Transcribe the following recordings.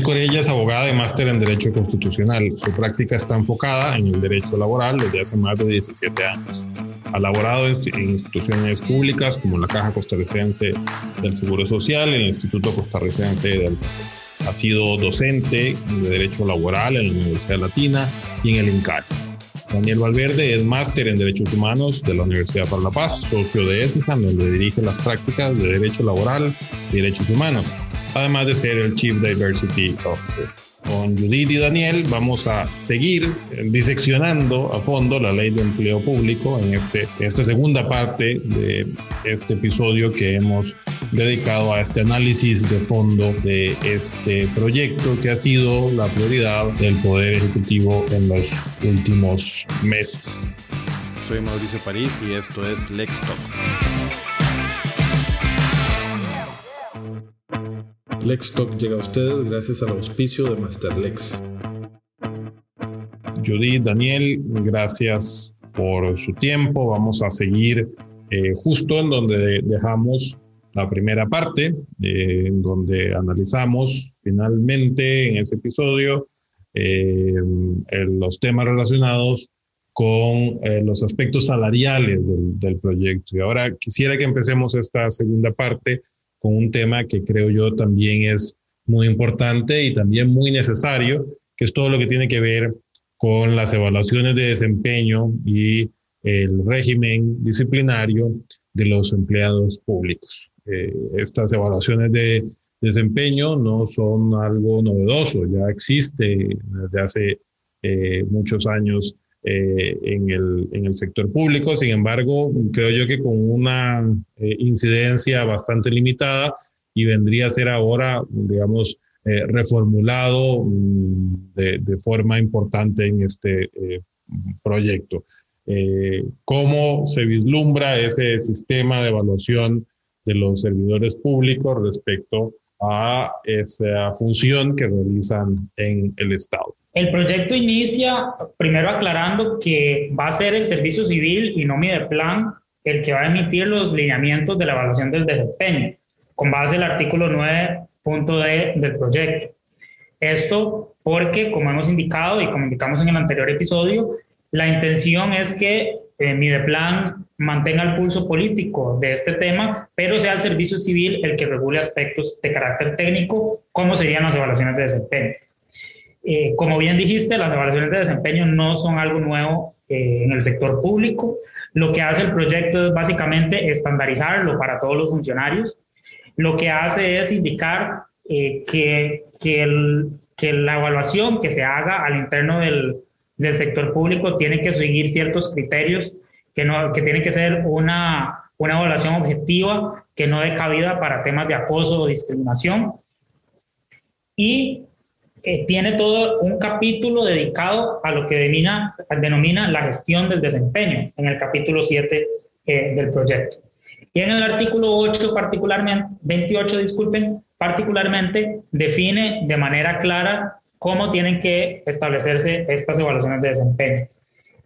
Judith Corella es abogada y máster en Derecho Constitucional. Su práctica está enfocada en el derecho laboral desde hace más de 17 años. Ha laborado en, instituciones públicas como la Caja Costarricense del Seguro Social y el Instituto Costarricense del Ha sido docente de Derecho Laboral en la Universidad Latina y en el INCAR. Daniel Valverde es máster en Derechos Humanos de la Universidad para la Paz, socio de ESIJAN, donde dirige las prácticas de Derecho Laboral y Derechos Humanos además de ser el Chief Diversity Officer. Con Judith y Daniel vamos a seguir diseccionando a fondo la ley de empleo público en, este, esta segunda parte de este episodio que hemos dedicado a este análisis de fondo de este proyecto que ha sido la prioridad del Poder Ejecutivo en los últimos meses. Soy Mauricio París y esto es Lex Talk. Lex Talk llega a ustedes gracias al auspicio de Masterlex. Judith, Daniel, gracias por su tiempo. Vamos a seguir eh, justo en donde dejamos la primera parte, eh, en donde analizamos finalmente en ese episodio eh, los temas relacionados con los aspectos salariales del, proyecto. Y ahora quisiera que empecemos esta segunda parte con un tema que creo yo también es muy importante y también muy necesario, que es todo lo que tiene que ver con las evaluaciones de desempeño y el régimen disciplinario de los empleados públicos. Eh, estas evaluaciones de desempeño no son algo novedoso, ya existe desde hace eh, muchos años eh, en, el, en, el, sector público. Sin embargo, creo yo que con una eh, incidencia bastante limitada y vendría a ser ahora, digamos, eh, reformulado mm, de, de, forma importante en este proyecto. ¿Cómo se vislumbra ese sistema de evaluación de los servidores públicos respecto a esa función que realizan en el Estado? El proyecto inicia primero aclarando que va a ser el Servicio Civil y no Mideplan el que va a emitir los lineamientos de la evaluación del desempeño, con base el artículo 9.d del proyecto. Esto porque, como hemos indicado y como indicamos en el anterior episodio, la intención es que eh, Mideplan mantenga el pulso político de este tema, pero sea el servicio civil el que regule aspectos de carácter técnico, como serían las evaluaciones de desempeño. Eh, como bien dijiste, las evaluaciones de desempeño no son algo nuevo eh, en el sector público. Lo que hace el proyecto es básicamente estandarizarlo para todos los funcionarios. Lo que hace es indicar eh, que, que, la evaluación que se haga al interno del, del, sector público tiene que seguir ciertos criterios, que, no, que tiene que ser una, una evaluación objetiva, que no dé cabida para temas de acoso o discriminación. Y tiene todo un capítulo dedicado a lo que denomina, denomina la gestión del desempeño en el capítulo 7 eh, del proyecto. Y en el artículo 8 particularmente, 28 disculpen, particularmente define de manera clara cómo tienen que establecerse estas evaluaciones de desempeño.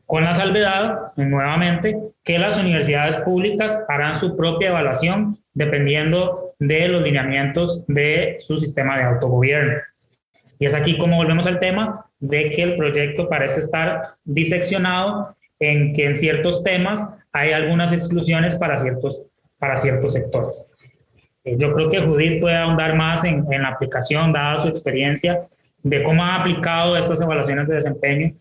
Con la salvedad, nuevamente, que las universidades públicas harán su propia evaluación dependiendo de los lineamientos de su sistema de autogobierno. Y es aquí como volvemos al tema de que el proyecto parece estar diseccionado en que en ciertos temas hay algunas exclusiones para ciertos, para ciertos sectores. Eh, yo creo que Judith puede ahondar más en, en la aplicación, dada su experiencia, de cómo ha aplicado estas evaluaciones de desempeño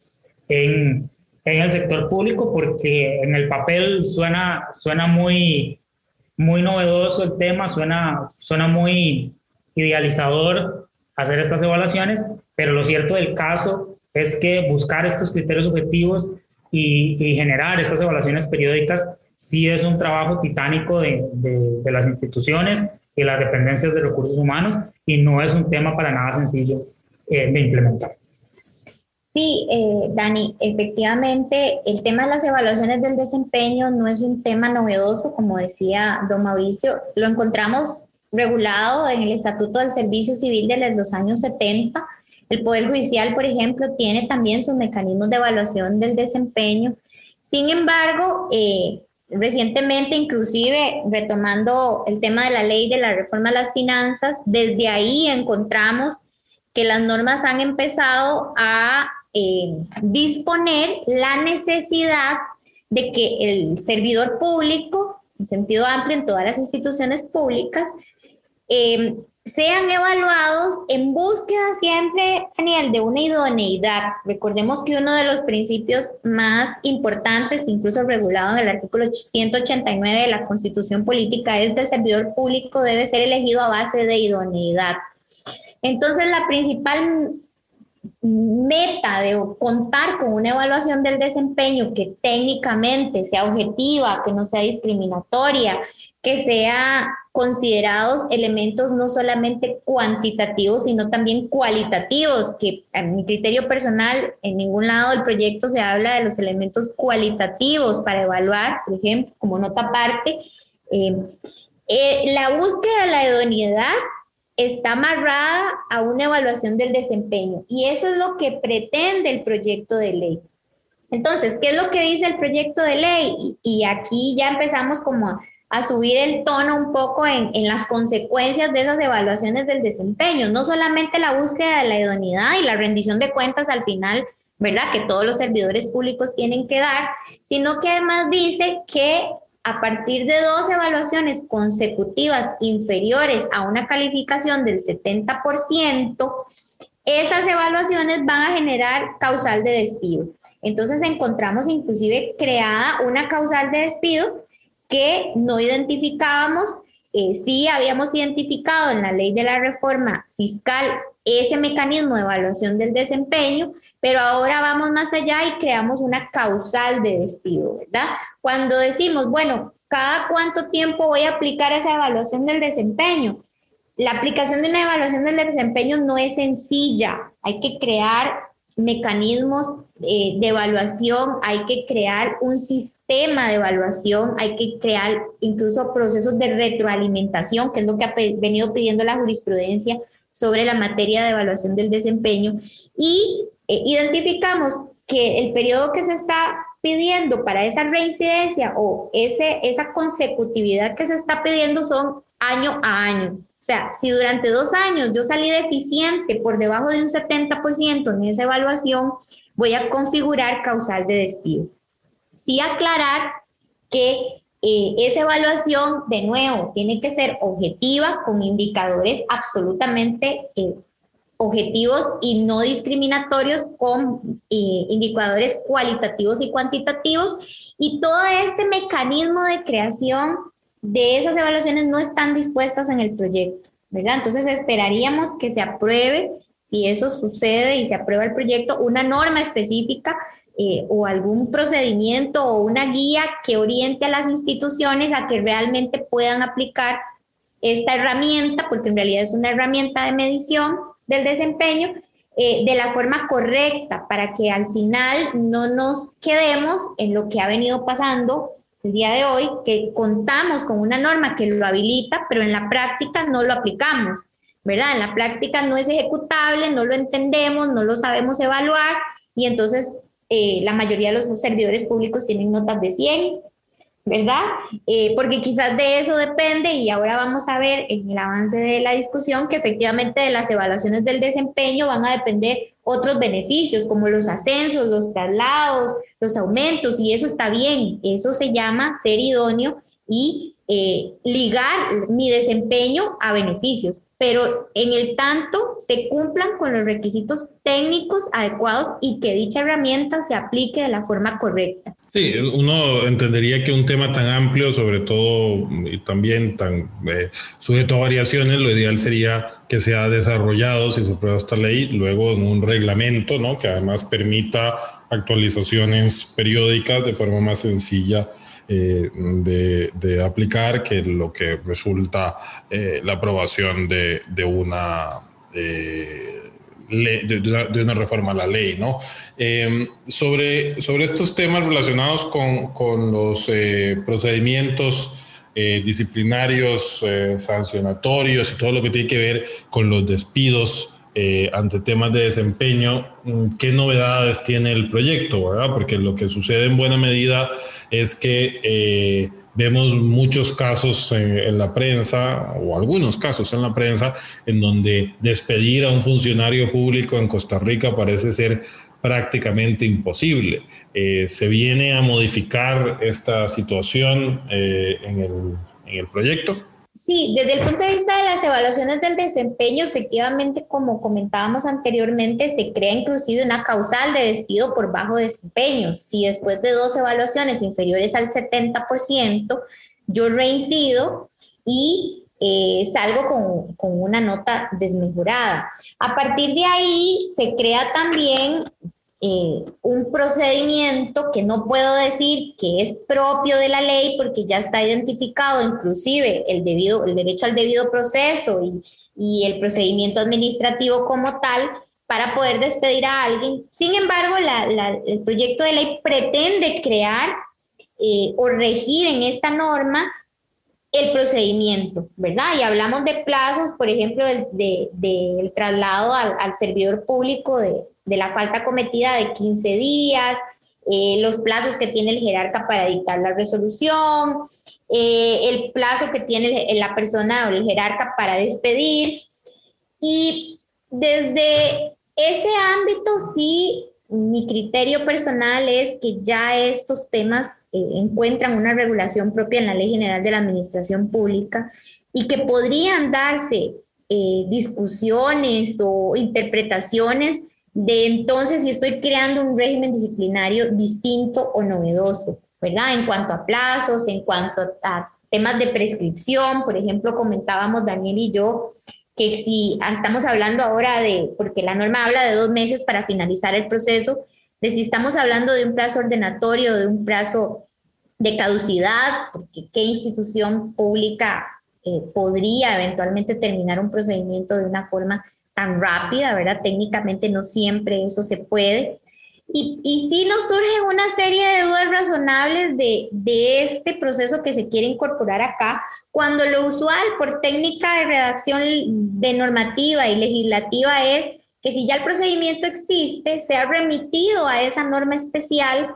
en, en el sector público, porque en el papel suena, suena muy, muy novedoso el tema, suena, suena muy idealizador hacer estas evaluaciones, pero lo cierto del caso es que buscar estos criterios objetivos y, generar estas evaluaciones periódicas sí es un trabajo titánico de, de, las instituciones y las dependencias de recursos humanos y no es un tema para nada sencillo eh, de implementar. Sí, eh, Dani, efectivamente, el tema de las evaluaciones del desempeño no es un tema novedoso, como decía don Mauricio, lo encontramos regulado en el Estatuto del Servicio Civil de los años 70. El Poder Judicial, por ejemplo, tiene también sus mecanismos de evaluación del desempeño. Sin embargo, eh, recientemente, inclusive retomando el tema de la ley de la reforma a las finanzas, desde ahí encontramos que las normas han empezado a eh, disponer la necesidad de que el servidor público, en sentido amplio en todas las instituciones públicas, eh, sean evaluados en búsqueda siempre, Daniel, de una idoneidad. Recordemos que uno de los principios más importantes, incluso regulado en el artículo 189 de la Constitución Política, es que el servidor público debe ser elegido a base de idoneidad. Entonces, la principal meta de contar con una evaluación del desempeño que técnicamente sea objetiva, que no sea discriminatoria, que sea considerados elementos no solamente cuantitativos, sino también cualitativos, que a mi criterio personal, en ningún lado del proyecto se habla de los elementos cualitativos para evaluar, por ejemplo, como nota aparte. Eh, eh, la búsqueda de la idoneidad está amarrada a una evaluación del desempeño y eso es lo que pretende el proyecto de ley. Entonces, ¿qué es lo que dice el proyecto de ley? Y, aquí ya empezamos como a, subir el tono un poco en, en, las consecuencias de esas evaluaciones del desempeño, no solamente la búsqueda de la idoneidad y la rendición de cuentas al final, ¿verdad? Que todos los servidores públicos tienen que dar, sino que además dice que a partir de dos evaluaciones consecutivas inferiores a una calificación del 70%, esas evaluaciones van a generar causal de despido. Entonces encontramos inclusive creada una causal de despido que no identificábamos. Eh, sí habíamos identificado en la ley de la reforma fiscal ese mecanismo de evaluación del desempeño, pero ahora vamos más allá y creamos una causal de despido, ¿verdad? Cuando decimos, bueno, ¿cada cuánto tiempo voy a aplicar esa evaluación del desempeño? La aplicación de una evaluación del desempeño no es sencilla, hay que crear mecanismos eh, de evaluación, hay que crear un sistema de evaluación, hay que crear incluso procesos de retroalimentación, que es lo que ha venido pidiendo la jurisprudencia sobre la materia de evaluación del desempeño y eh, identificamos que el periodo que se está pidiendo para esa reincidencia o ese, esa consecutividad que se está pidiendo son año a año. O sea, si durante dos años yo salí deficiente por debajo de un 70% en esa evaluación, voy a configurar causal de despido. Sí aclarar que eh, esa evaluación, de nuevo, tiene que ser objetiva con indicadores absolutamente eh, objetivos y no discriminatorios con eh, indicadores cualitativos y cuantitativos. Y todo este mecanismo de creación de esas evaluaciones no están dispuestas en el proyecto, ¿verdad? Entonces esperaríamos que se apruebe, si eso sucede y se aprueba el proyecto, una norma específica eh, o algún procedimiento o una guía que oriente a las instituciones a que realmente puedan aplicar esta herramienta, porque en realidad es una herramienta de medición del desempeño, eh, de la forma correcta para que al final no nos quedemos en lo que ha venido pasando el día de hoy, que contamos con una norma que lo habilita, pero en la práctica no lo aplicamos, ¿verdad? En la práctica no es ejecutable, no lo entendemos, no lo sabemos evaluar y entonces eh, la mayoría de los servidores públicos tienen notas de 100, ¿verdad? Eh, porque quizás de eso depende y ahora vamos a ver en el avance de la discusión que efectivamente de las evaluaciones del desempeño van a depender otros beneficios como los ascensos, los traslados, los aumentos y eso está bien, eso se llama ser idóneo y eh, ligar mi desempeño a beneficios pero en el tanto se cumplan con los requisitos técnicos adecuados y que dicha herramienta se aplique de la forma correcta. Sí, uno entendería que un tema tan amplio, sobre todo y también tan eh, sujeto a variaciones, lo ideal sería que sea desarrollado, si se aprueba esta ley, luego en un reglamento, ¿no? Que además permita actualizaciones periódicas de forma más sencilla eh, de, aplicar que lo que resulta eh, la aprobación de, de una, eh, de, una, reforma a la ley. ¿no? sobre, sobre estos temas relacionados con, con los procedimientos disciplinarios, sancionatorios y todo lo que tiene que ver con los despidos ante temas de desempeño, ¿qué novedades tiene el proyecto? ¿verdad? Porque lo que sucede en buena medida es que eh, vemos muchos casos en, la prensa, o algunos casos en la prensa, en donde despedir a un funcionario público en Costa Rica parece ser prácticamente imposible. Eh, ¿Se viene a modificar esta situación eh, en, el, en el proyecto? Sí, desde el punto de vista de las evaluaciones del desempeño, efectivamente, como comentábamos anteriormente, se crea inclusive una causal de despido por bajo desempeño. Si después de dos evaluaciones inferiores al 70%, yo reincido y eh, salgo con, con, una nota desmejorada. A partir de ahí se crea también un procedimiento que no puedo decir que es propio de la ley porque ya está identificado inclusive el, debido, el derecho al debido proceso y, y el procedimiento administrativo como tal para poder despedir a alguien. Sin embargo, el proyecto de ley pretende crear eh, o regir en esta norma el procedimiento, ¿verdad? Y hablamos de plazos, por ejemplo, del, traslado al, servidor público de, de la falta cometida de 15 días, eh, los plazos que tiene el jerarca para dictar la resolución, eh, el plazo que tiene la persona o el jerarca para despedir. Y desde ese ámbito sí, mi criterio personal es que ya estos temas eh, encuentran una regulación propia en la Ley General de la Administración Pública y que podrían darse discusiones o interpretaciones de entonces si estoy creando un régimen disciplinario distinto o novedoso, ¿verdad? En cuanto a plazos, en cuanto a temas de prescripción, por ejemplo, comentábamos Daniel y yo que si estamos hablando ahora de, porque la norma habla de dos meses para finalizar el proceso, de si estamos hablando de un plazo ordenatorio, de un plazo de caducidad, porque qué institución pública eh, podría eventualmente terminar un procedimiento de una forma tan rápida, ¿verdad? Técnicamente no siempre eso se puede. Y, y sí nos surgen una serie de dudas razonables de, de, este proceso que se quiere incorporar acá, cuando lo usual por técnica de redacción de normativa y legislativa es que si ya el procedimiento existe, se ha remitido a esa norma especial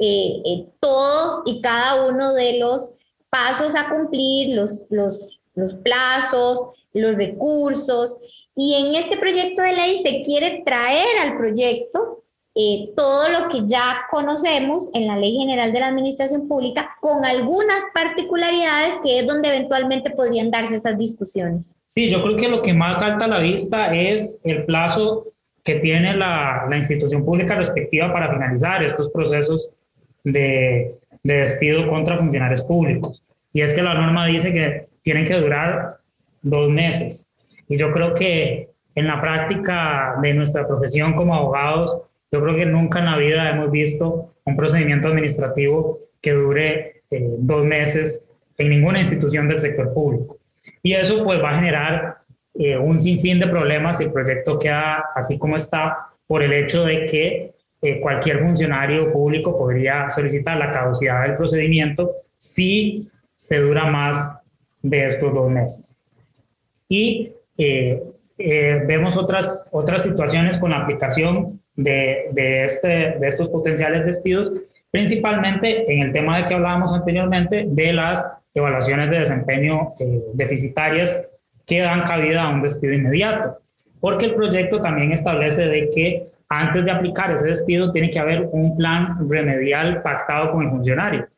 eh, eh, todos y cada uno de los pasos a cumplir, los, los, los plazos, los recursos. Y en este proyecto de ley se quiere traer al proyecto eh, todo lo que ya conocemos en la Ley General de la Administración Pública, con algunas particularidades que es donde eventualmente podrían darse esas discusiones. Sí, yo creo que lo que más salta a la vista es el plazo que tiene la, la institución pública respectiva para finalizar estos procesos de, de despido contra funcionarios públicos. Y es que la norma dice que tienen que durar dos meses. Y yo creo que en la práctica de nuestra profesión como abogados, yo creo que nunca en la vida hemos visto un procedimiento administrativo que dure eh, dos meses en ninguna institución del sector público. Y eso pues va a generar eh, un sinfín de problemas si el proyecto queda así como está por el hecho de que eh, cualquier funcionario público podría solicitar la caducidad del procedimiento si se dura más de estos dos meses. Y eh, eh, vemos otras, otras situaciones con la aplicación de, de, este, de estos potenciales despidos, principalmente en el tema de que hablábamos anteriormente de las evaluaciones de desempeño eh, deficitarias que dan cabida a un despido inmediato, porque el proyecto también establece de que antes de aplicar ese despido tiene que haber un plan remedial pactado con el funcionario.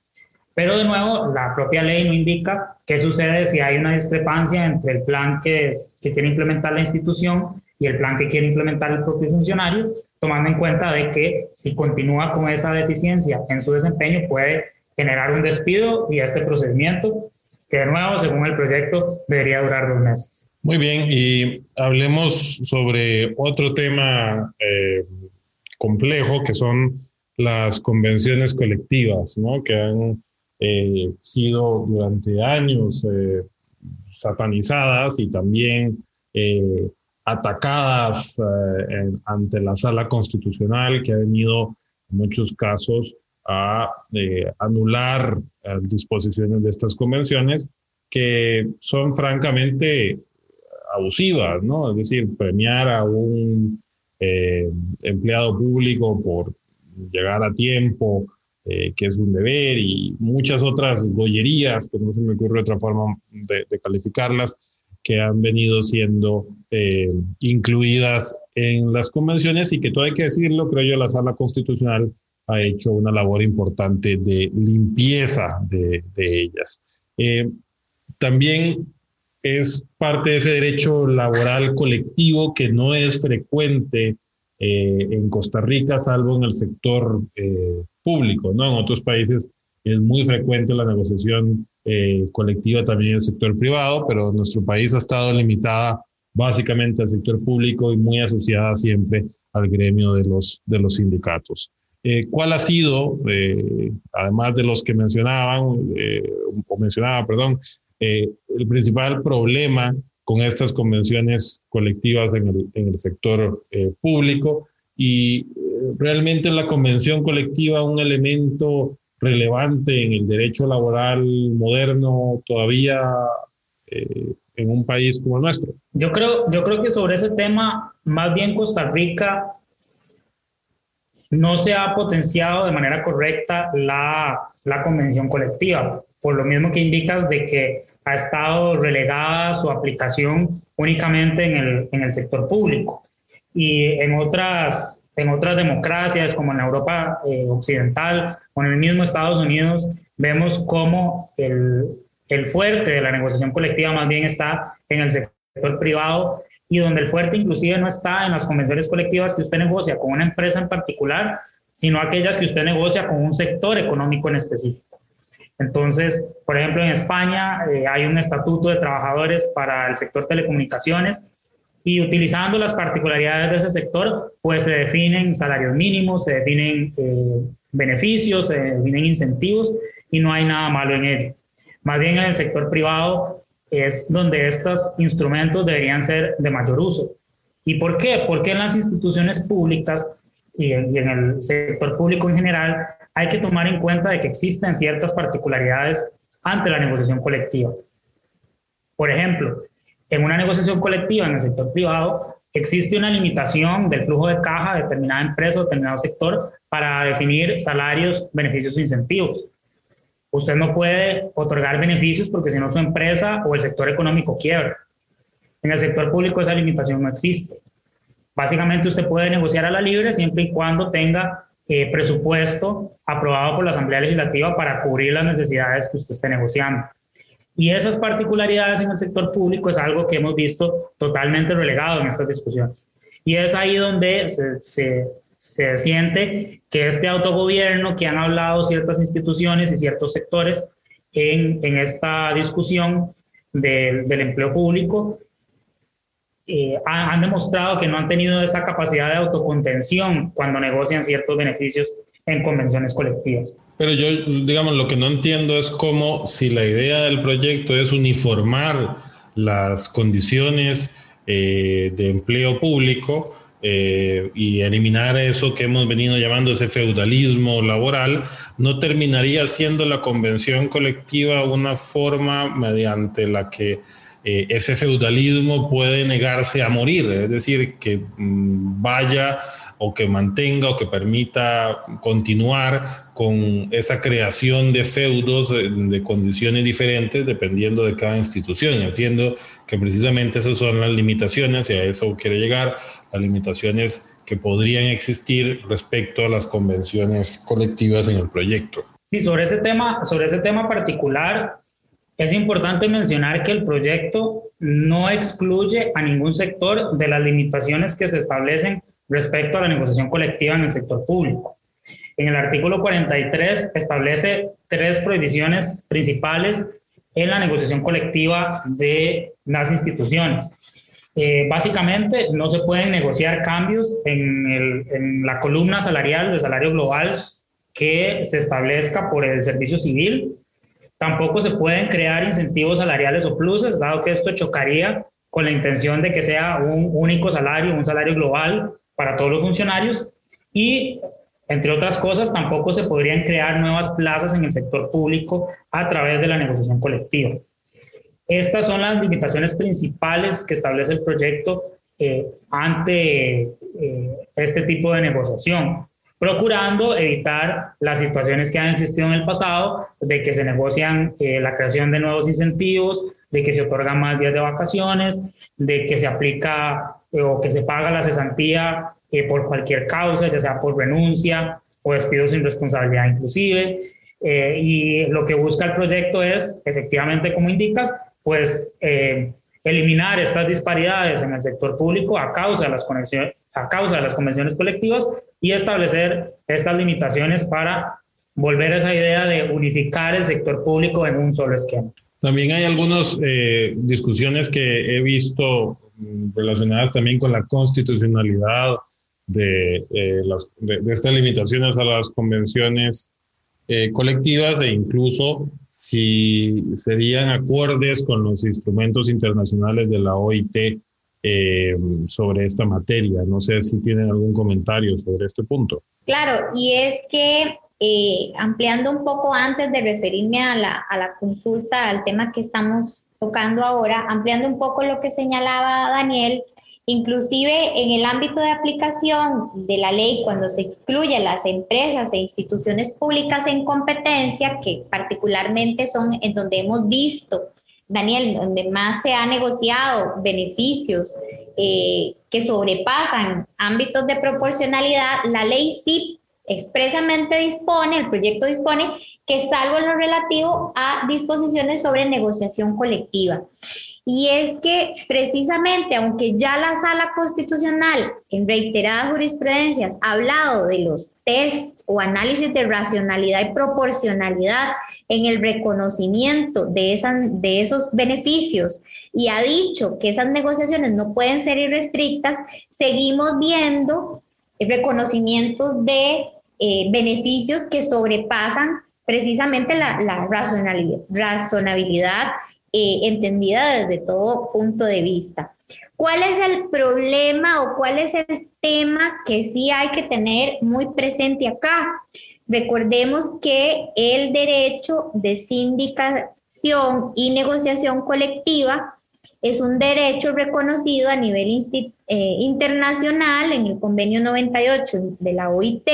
Pero de nuevo, la propia ley no indica qué sucede si hay una discrepancia entre el plan que, es, que quiere implementar la institución y el plan que quiere implementar el propio funcionario, tomando en cuenta de que si continúa con esa deficiencia en su desempeño puede generar un despido y este procedimiento, que de nuevo, según el proyecto, debería durar dos meses. Muy bien, y hablemos sobre otro tema eh, complejo que son las convenciones colectivas, ¿no? que han eh, sido durante años eh, satanizadas y también atacadas ante la sala constitucional que ha venido en muchos casos a anular disposiciones de estas convenciones que son francamente abusivas, ¿no? Es decir, premiar a un empleado público por llegar a tiempo eh, que es un deber y muchas otras gollerías, que no se me ocurre otra forma de, calificarlas, que han venido siendo eh, incluidas en las convenciones y que todo hay que decirlo, creo yo, la sala constitucional ha hecho una labor importante de limpieza de, ellas. Eh, también es parte de ese derecho laboral colectivo que no es frecuente eh, en Costa Rica, salvo en el sector público, ¿no? En otros países es muy frecuente la negociación eh, colectiva también en el sector privado, pero nuestro país ha estado limitada básicamente al sector público y muy asociada siempre al gremio de los, de los sindicatos. ¿Cuál ha sido, además de los que mencionaban, o mencionaba, perdón, el principal problema con estas convenciones colectivas en el, en el sector eh, público y eh, realmente la convención colectiva un elemento relevante en el derecho laboral moderno todavía eh, en un país como el nuestro. Yo creo, yo creo que sobre ese tema, más bien Costa Rica no se ha potenciado de manera correcta la, la convención colectiva, por lo mismo que indicas de que ha estado relegada su aplicación únicamente en el, en el sector público. Y en otras, en otras democracias, como en la Europa eh, Occidental o en el mismo Estados Unidos, vemos cómo el, el fuerte de la negociación colectiva más bien está en el sector privado y donde el fuerte inclusive no está en las convenciones colectivas que usted negocia con una empresa en particular, sino aquellas que usted negocia con un sector económico en específico. Entonces, por ejemplo, en España eh, hay un estatuto de trabajadores para el sector telecomunicaciones y utilizando las particularidades de ese sector, pues se definen salarios mínimos, se definen eh, beneficios, se definen incentivos y no hay nada malo en ello. Más bien en el sector privado es donde estos instrumentos deberían ser de mayor uso. ¿Y por qué? Porque en las instituciones públicas y en el sector público en general hay que tomar en cuenta de que existen ciertas particularidades ante la negociación colectiva. Por ejemplo, en una negociación colectiva en el sector privado existe una limitación del flujo de caja de determinada empresa o determinado sector para definir salarios, beneficios o incentivos. Usted no puede otorgar beneficios porque si no su empresa o el sector económico quiebra. En el sector público esa limitación no existe. Básicamente usted puede negociar a la libre siempre y cuando tenga eh, presupuesto aprobado por la Asamblea Legislativa para cubrir las necesidades que usted esté negociando. Y esas particularidades en el sector público es algo que hemos visto totalmente relegado en estas discusiones. Y es ahí donde se, se, se siente que este autogobierno que han hablado ciertas instituciones y ciertos sectores en, en esta discusión del, del empleo público eh, han, demostrado que no han tenido esa capacidad de autocontención cuando negocian ciertos beneficios en convenciones colectivas. Pero yo, digamos, lo que no entiendo es cómo si la idea del proyecto es uniformar las condiciones eh, de empleo público eh, y eliminar eso que hemos venido llamando ese feudalismo laboral, no terminaría siendo la convención colectiva una forma mediante la que eh, ese feudalismo puede negarse a morir, es decir, que mm, vaya o que mantenga o que permita continuar con esa creación de feudos de condiciones diferentes dependiendo de cada institución. Entiendo que precisamente esas son las limitaciones y a eso quiere llegar, las limitaciones que podrían existir respecto a las convenciones colectivas en el proyecto. Sí, sobre ese tema, sobre ese tema particular, es importante mencionar que el proyecto no excluye a ningún sector de las limitaciones que se establecen respecto a la negociación colectiva en el sector público. En el artículo 43 establece tres prohibiciones principales en la negociación colectiva de las instituciones. Eh, básicamente, no se pueden negociar cambios en, en la columna salarial de salario global que se establezca por el servicio civil Tampoco se pueden crear incentivos salariales o pluses, dado que esto chocaría con la intención de que sea un único salario, un salario global para todos los funcionarios. Y, entre otras cosas, tampoco se podrían crear nuevas plazas en el sector público a través de la negociación colectiva. Estas son las limitaciones principales que establece el proyecto eh, ante eh, este tipo de negociación. procurando evitar las situaciones que han existido en el pasado, de que se negocian eh, la creación de nuevos incentivos, de que se otorgan más días de vacaciones, de que se aplica o que se paga la cesantía eh, por cualquier causa, ya sea por renuncia o despido sin responsabilidad inclusive. y lo que busca el proyecto es, efectivamente, como indicas, pues eliminar estas disparidades en el sector público a causa de las conexiones, a causa de las convenciones colectivas y establecer estas limitaciones para volver a esa idea de unificar el sector público en un solo esquema. También hay algunas eh, discusiones que he visto relacionadas también con la constitucionalidad de, eh, estas limitaciones a las convenciones eh, colectivas e incluso si serían acordes con los instrumentos internacionales de la OIT eh, sobre esta materia. No sé si tienen algún comentario sobre este punto. Claro, y es que ampliando un poco antes de referirme a la, a la consulta, al tema que estamos tocando ahora, ampliando un poco lo que señalaba Daniel, Inclusive en el ámbito de aplicación de la ley, cuando se excluye las empresas e instituciones públicas en competencia, que particularmente son en donde hemos visto Daniel, donde más se ha negociado beneficios eh, que sobrepasan ámbitos de proporcionalidad, la ley sí expresamente dispone, el proyecto dispone, que salvo en lo relativo a disposiciones sobre negociación colectiva. Y es que precisamente, aunque ya la sala constitucional en reiteradas jurisprudencias ha hablado de los test o análisis de racionalidad y proporcionalidad en el reconocimiento de, esas, de esos beneficios y ha dicho que esas negociaciones no pueden ser irrestrictas, seguimos viendo reconocimientos de eh, beneficios que sobrepasan precisamente la, razonabilidad eh, entendida desde todo punto de vista. ¿Cuál es el problema o cuál es el tema que sí hay que tener muy presente acá? Recordemos que el derecho de sindicación y negociación colectiva es un derecho reconocido a nivel eh, internacional en el convenio 98 de la OIT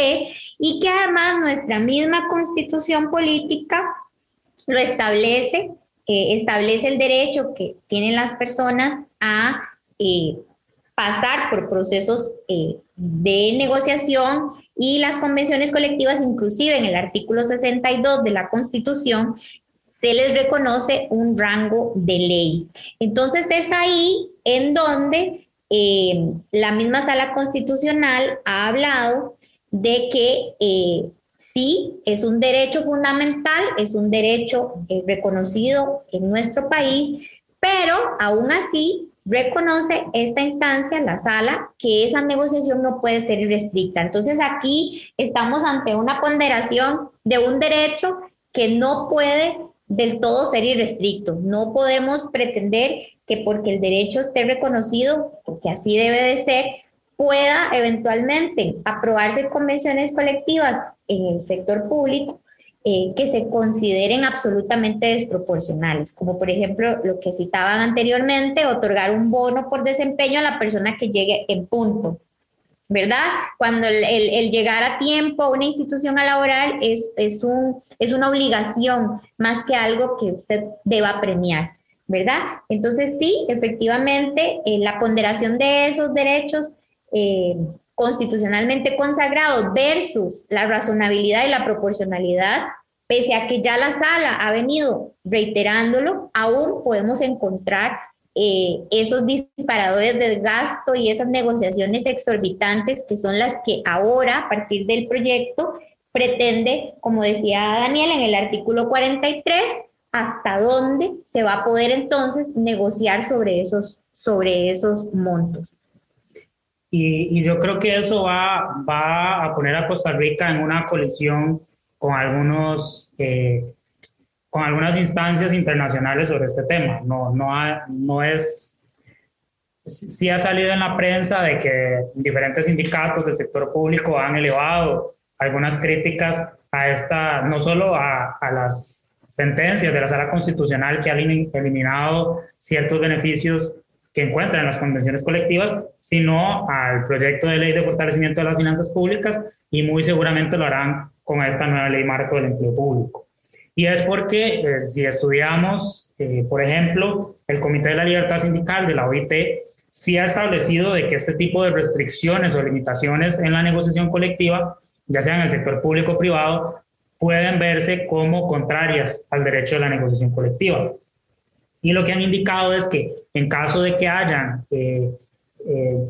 y que además nuestra misma constitución política lo establece establece el derecho que tienen las personas a eh, pasar por procesos eh, de negociación y las convenciones colectivas, inclusive en el artículo 62 de la Constitución, se les reconoce un rango de ley. Entonces es ahí en donde eh, la misma sala constitucional ha hablado de que sí, es un derecho fundamental, es un derecho eh, reconocido en nuestro país, pero aún así reconoce esta instancia, la sala, que esa negociación no puede ser irrestricta. Entonces aquí estamos ante una ponderación de un derecho que no puede del todo ser irrestricto. No podemos pretender que porque el derecho esté reconocido, porque así debe de ser, pueda eventualmente aprobarse convenciones colectivas en el sector público eh, que se consideren absolutamente desproporcionales, como por ejemplo lo que citaban anteriormente, otorgar un bono por desempeño a la persona que llegue en punto, ¿verdad? Cuando el, llegar a tiempo a una institución laboral es, es, un, es una obligación más que algo que usted deba premiar. ¿Verdad? Entonces sí, efectivamente, eh, la ponderación de esos derechos eh, constitucionalmente consagrados versus la razonabilidad y la proporcionalidad, pese a que ya la sala ha venido reiterándolo, aún podemos encontrar eh, esos disparadores de gasto y esas negociaciones exorbitantes que son las que ahora, a partir del proyecto, pretende, como decía Daniel en el artículo 43, hasta dónde se va a poder entonces negociar sobre esos, sobre esos montos. Y, yo creo que eso va, va a poner a Costa Rica en una colisión con, algunos, eh, con algunas instancias internacionales sobre este tema. No, no, no es, sí ha salido en la prensa de que diferentes sindicatos del sector público han elevado algunas críticas a esta, no solo a, a las sentencias de la sala constitucional que han eliminado ciertos beneficios que encuentran en las convenciones colectivas, sino al proyecto de ley de fortalecimiento de las finanzas públicas y muy seguramente lo harán con esta nueva ley marco del empleo público. Y es porque eh, si estudiamos, eh, por ejemplo, el Comité de la Libertad Sindical de la OIT, sí ha establecido de que este tipo de restricciones o limitaciones en la negociación colectiva, ya sea en el sector público o privado, pueden verse como contrarias al derecho de la negociación colectiva. Y lo que han indicado es que en caso de que hayan eh,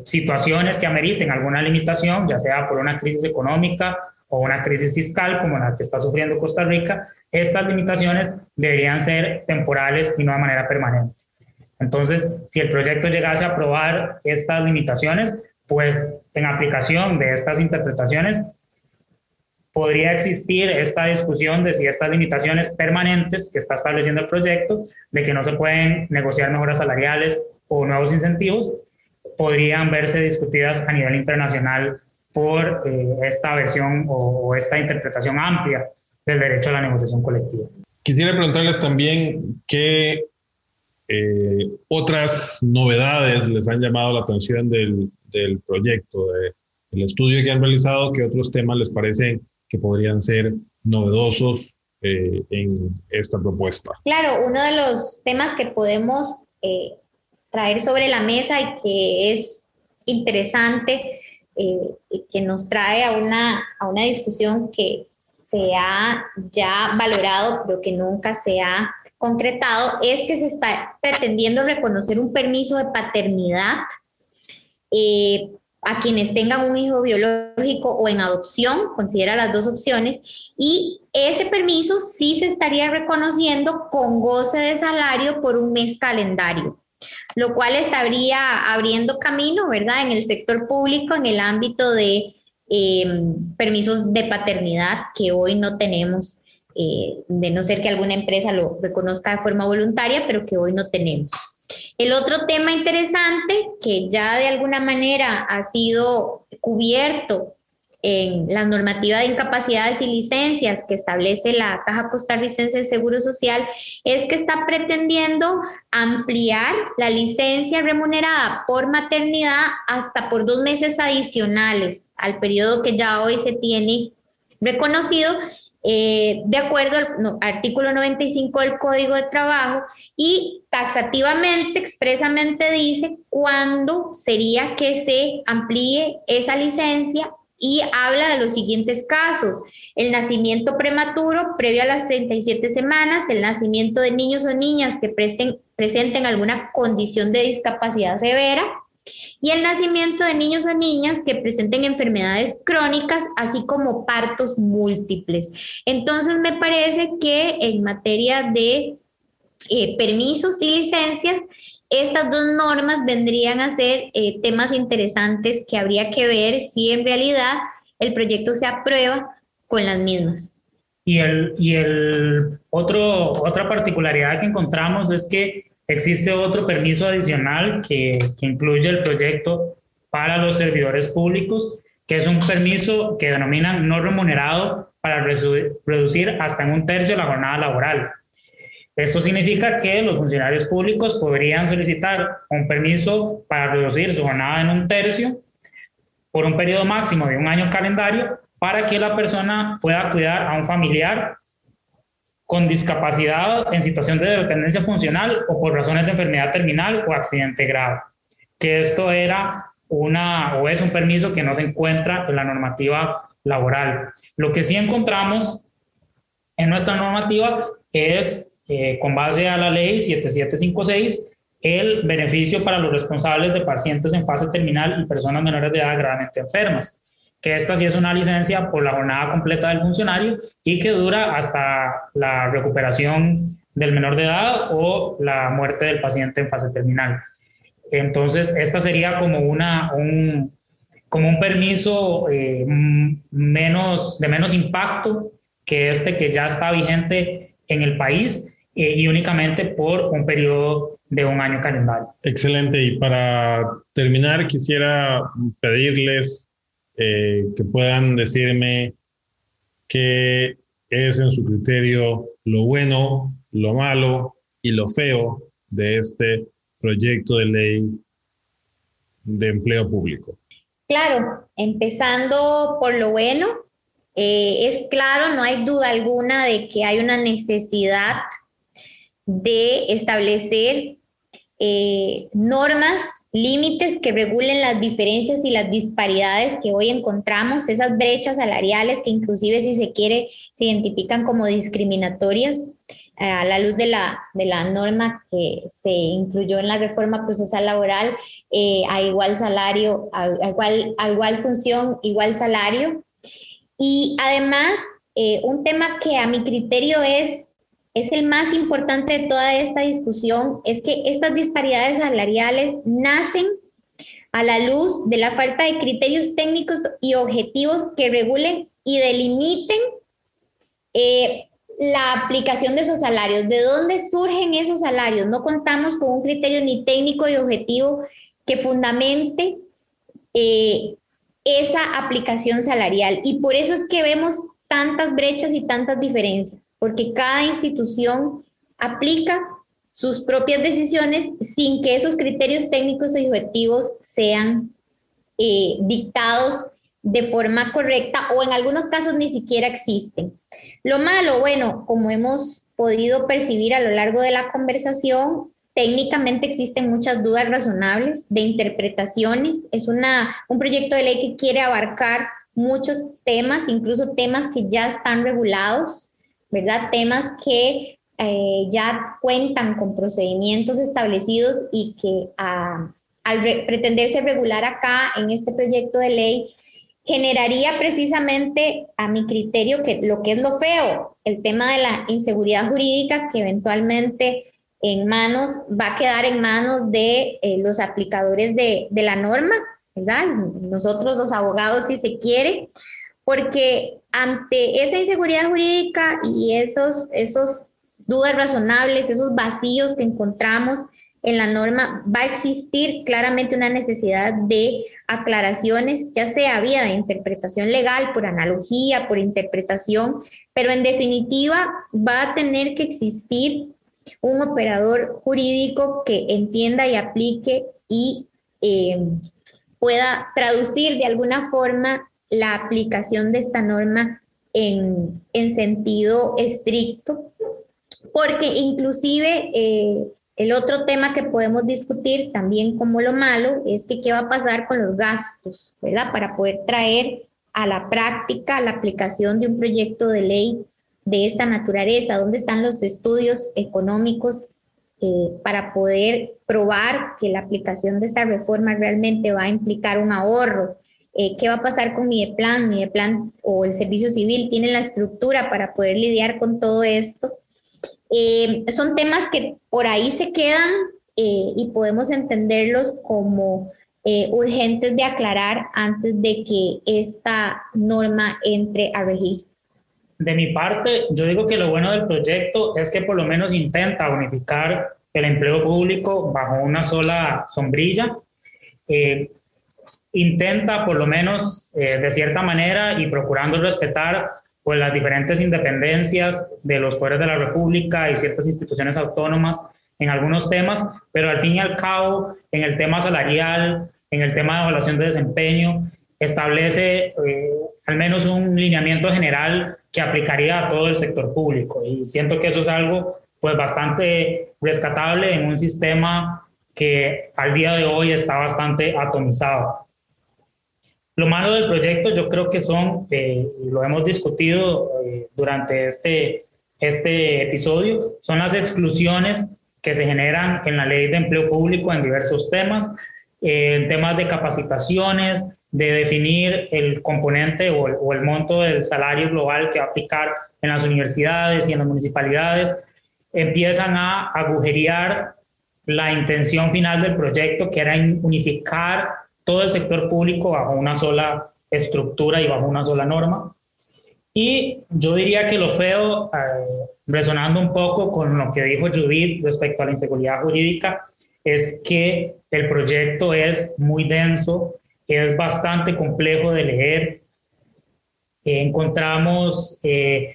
situaciones que ameriten alguna limitación, ya sea por una crisis económica o una crisis fiscal como la que está sufriendo Costa Rica, estas limitaciones deberían ser temporales y no de manera permanente. Entonces, si el proyecto llegase a aprobar estas limitaciones, pues en aplicación de estas interpretaciones, podría existir esta discusión de si estas limitaciones permanentes que está estableciendo el proyecto, de que no se pueden negociar mejoras salariales o nuevos incentivos, podrían verse discutidas a nivel internacional por eh, esta versión o, esta interpretación amplia del derecho a la negociación colectiva. Quisiera preguntarles también qué eh, otras novedades les han llamado la atención del, del proyecto, de, del estudio que han realizado, qué otros temas les parecen que podrían ser novedosos eh, en esta propuesta. Claro, uno de los temas que podemos traer sobre la mesa y que es interesante eh, que nos trae a una, a una discusión que se ha ya valorado, pero que nunca se ha concretado, es que se está pretendiendo reconocer un permiso de paternidad eh, a quienes tengan un hijo biológico o en adopción, considera las dos opciones, y ese permiso sí se estaría reconociendo con goce de salario por un mes calendario lo cual estaría abriendo camino, ¿verdad?, en el sector público, en el ámbito de em, permisos de paternidad que hoy no tenemos, eh, de no ser que alguna empresa lo reconozca de forma voluntaria, pero que hoy no tenemos. El otro tema interesante que ya de alguna manera ha sido cubierto en la normativa de incapacidades y licencias que establece la Caja Costarricense de Seguro Social es que está pretendiendo ampliar la licencia remunerada por maternidad hasta por dos meses adicionales al periodo que ya hoy se tiene reconocido eh, de acuerdo al artículo 95 del Código de Trabajo y taxativamente, expresamente dice cuándo sería que se amplíe esa licencia y habla de los siguientes casos. El nacimiento prematuro previo a las 37 semanas, el nacimiento de niños o niñas que presenten alguna condición de discapacidad severa y el nacimiento de niños o niñas que presenten enfermedades crónicas, así como partos múltiples. Entonces, me parece que en materia de eh, permisos y licencias, estas dos normas vendrían a ser eh, temas interesantes que habría que ver si en realidad el proyecto se aprueba con las mismas. Y, el, y el otro, otra particularidad que encontramos es que existe otro permiso adicional que, que incluye el proyecto para los servidores públicos, que es un permiso que denominan no remunerado para reducir hasta en un tercio la jornada laboral. Esto significa que los funcionarios públicos podrían solicitar un permiso para reducir su jornada en un tercio por un periodo máximo de un año calendario para que la persona pueda cuidar a un familiar con discapacidad en situación de dependencia funcional o por razones de enfermedad terminal o accidente grave. Que esto era una o es un permiso que no se encuentra en la normativa laboral. Lo que sí encontramos en nuestra normativa es eh, con base a la ley 7756, el beneficio para los responsables de pacientes en fase terminal y personas menores de edad gravemente enfermas, que esta sí es una licencia por la jornada completa del funcionario y que dura hasta la recuperación del menor de edad o la muerte del paciente en fase terminal. Entonces, esta sería como, una, un, como un permiso eh, menos, de menos impacto que este que ya está vigente en el país eh, y únicamente por un periodo de un año calendario. Excelente. Y para terminar, quisiera pedirles eh, que puedan decirme qué es en su criterio lo bueno, lo malo y lo feo de este proyecto de ley de empleo público? Claro, empezando por lo bueno, eh, es claro, no hay duda alguna de que hay una necesidad de establecer eh, normas, límites que regulen las diferencias y las disparidades que hoy encontramos, esas brechas salariales que inclusive si se quiere se identifican como discriminatorias eh, a la luz de la, de la norma que se incluyó en la reforma procesal laboral a igual salario, a, igual, a igual función, igual salario. Y además, un tema que a mi criterio es es el más importante de toda esta discusión, es que estas disparidades salariales nacen a la luz de la falta de criterios técnicos y objetivos que regulen y delimiten eh, la aplicación de esos salarios. ¿De dónde surgen esos salarios? No contamos con un criterio ni técnico y objetivo que fundamente eh, esa aplicación salarial. Y por eso es que vemos tantas brechas y tantas diferencias, porque cada institución aplica sus propias decisiones sin que esos criterios técnicos y objetivos sean eh, dictados de forma correcta o en algunos casos ni siquiera existen. Lo malo, bueno, como hemos podido percibir a lo largo de la conversación, técnicamente existen muchas dudas razonables de interpretaciones. Es una, un proyecto de ley que quiere abarcar muchos temas, incluso temas que ya están regulados, ¿verdad? Temas que eh, ya cuentan con procedimientos establecidos y que ah, al pretenderse regular acá en este proyecto de ley, generaría precisamente, a mi criterio, que lo que es lo feo, el tema de la inseguridad jurídica que eventualmente en manos, va a quedar en manos de eh, los aplicadores de, de la norma, ¿verdad? Nosotros los abogados si se quiere, porque ante esa inseguridad jurídica y esos, esos dudas razonables, esos vacíos que encontramos en la norma, va a existir claramente una necesidad de aclaraciones, ya sea vía de interpretación legal, por analogía, por interpretación, pero en definitiva va a tener que existir un operador jurídico que entienda y aplique y eh, pueda traducir de alguna forma la aplicación de esta norma en, sentido estricto, porque inclusive eh, el otro tema que podemos discutir también como lo malo es que qué va a pasar con los gastos, ¿verdad? Para poder traer a la práctica la aplicación de un proyecto de ley de esta naturaleza, dónde están los estudios económicos eh, para poder probar que la aplicación de esta reforma realmente va a implicar un ahorro. Eh, ¿Qué va a pasar con mi plan? Mi plan o el servicio civil tiene la estructura para poder lidiar con todo esto. Eh, son temas que por ahí se quedan y podemos entenderlos como urgentes de aclarar antes de que esta norma entre a regir. De mi parte, yo digo que lo bueno del proyecto es que por lo menos intenta unificar el empleo público bajo una sola sombrilla. Eh, intenta por lo menos eh, de cierta manera y procurando respetar pues, las diferentes independencias de los poderes de la República y ciertas instituciones autónomas en algunos temas, pero al fin y al cabo, en el tema salarial, en el tema de evaluación de desempeño, establece eh, al menos un lineamiento general que aplicaría a todo el sector público. Y siento que eso es algo pues bastante rescatable en un sistema que al día de hoy está bastante atomizado. Lo malo del proyecto yo creo que son, eh, lo hemos discutido eh, durante este, este episodio, son las exclusiones que se generan en la ley de empleo público en diversos temas, eh, en temas de capacitaciones, de definir el componente o el, monto del salario global que va a aplicar en las universidades y en las municipalidades, empiezan a agujerear la intención final del proyecto, que era unificar todo el sector público bajo una sola estructura y bajo una sola norma. Y yo diría que lo feo, eh, resonando un poco con lo que dijo Judith respecto a la inseguridad jurídica, es que el proyecto es muy denso, es bastante complejo de leer. encontramos eh,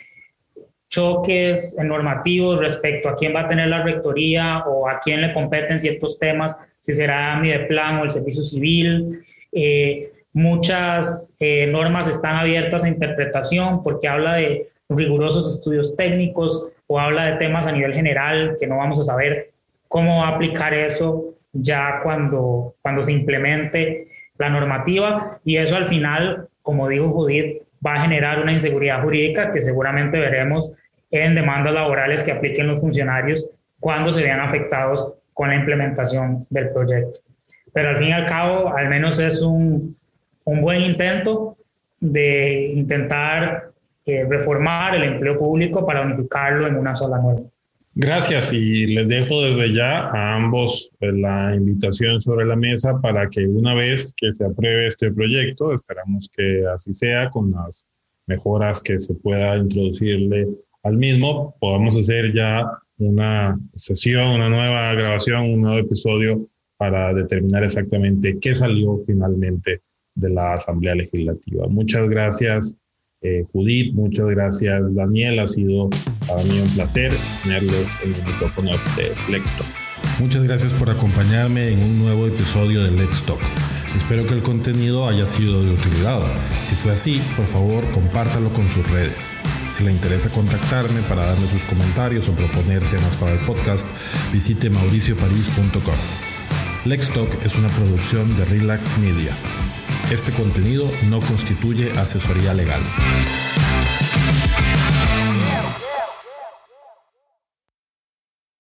choques normativos respecto a quién va a tener la rectoría o a quién le competen ciertos temas, si será Mideplan o el servicio civil. Eh, muchas eh, normas están abiertas a interpretación porque habla de rigurosos estudios técnicos o habla de temas a nivel general que no vamos a saber cómo va a aplicar eso ya cuando, cuando se implemente la normativa y eso al final, como dijo Judith, va a generar una inseguridad jurídica que seguramente veremos en demandas laborales que apliquen los funcionarios cuando se vean afectados con la implementación del proyecto. Pero al fin y al cabo, al menos es un, un buen intento de intentar eh, reformar el empleo público para unificarlo en una sola norma. Gracias y les dejo desde ya a ambos eh, la invitación sobre la mesa para que una vez que se apruebe este proyecto, esperamos que así sea con las mejoras que se pueda introducirle al mismo, podamos hacer ya una sesión, una nueva grabación, un nuevo episodio para determinar exactamente qué salió finalmente de la Asamblea Legislativa. Muchas gracias eh, Judith, muchas gracias Daniel, ha sido para mí un placer tenerlos en el micrófono de Let's Talk. Muchas gracias por acompañarme en un nuevo episodio de Let's Talk. Espero que el contenido haya sido de utilidad. Si fue así, por favor, compártalo con sus redes. Si le interesa contactarme para darme sus comentarios o proponer temas para el podcast, visite mauricioparis.com. Let's Talk es una producción de Relax Media. Este contenido no constituye asesoría legal.